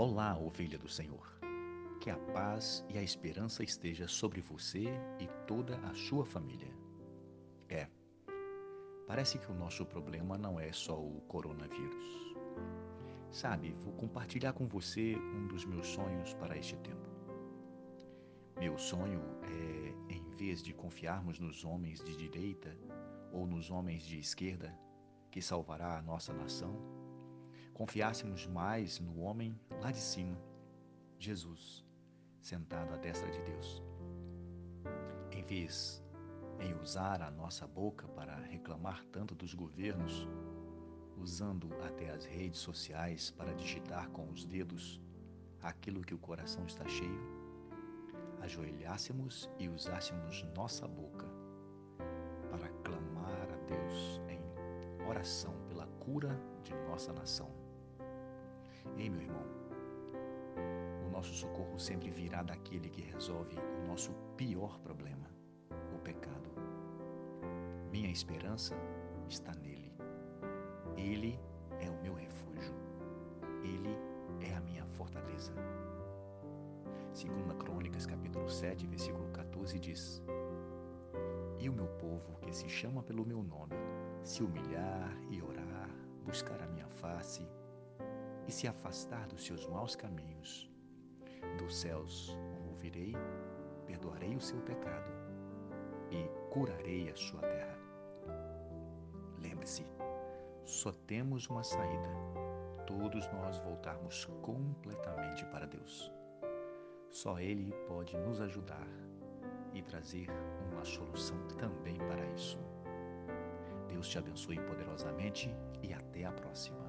Olá, ovelha do Senhor. Que a paz e a esperança esteja sobre você e toda a sua família. É, parece que o nosso problema não é só o coronavírus. Sabe, vou compartilhar com você um dos meus sonhos para este tempo. Meu sonho é, em vez de confiarmos nos homens de direita ou nos homens de esquerda, que salvará a nossa nação, confiássemos mais no homem lá de cima, Jesus, sentado à destra de Deus. Em vez em usar a nossa boca para reclamar tanto dos governos, usando até as redes sociais para digitar com os dedos aquilo que o coração está cheio, ajoelhássemos e usássemos nossa boca para clamar a Deus em oração pela cura de nossa nação. Ei, meu irmão, o nosso socorro sempre virá daquele que resolve o nosso pior problema, o pecado. Minha esperança está nele. Ele é o meu refúgio. Ele é a minha fortaleza. Segunda Crônicas, capítulo 7, versículo 14 diz: E o meu povo, que se chama pelo meu nome, se humilhar e orar, buscar a minha face, e se afastar dos seus maus caminhos. Dos céus o ouvirei, perdoarei o seu pecado e curarei a sua terra. Lembre-se, só temos uma saída: todos nós voltarmos completamente para Deus. Só Ele pode nos ajudar e trazer uma solução também para isso. Deus te abençoe poderosamente e até a próxima.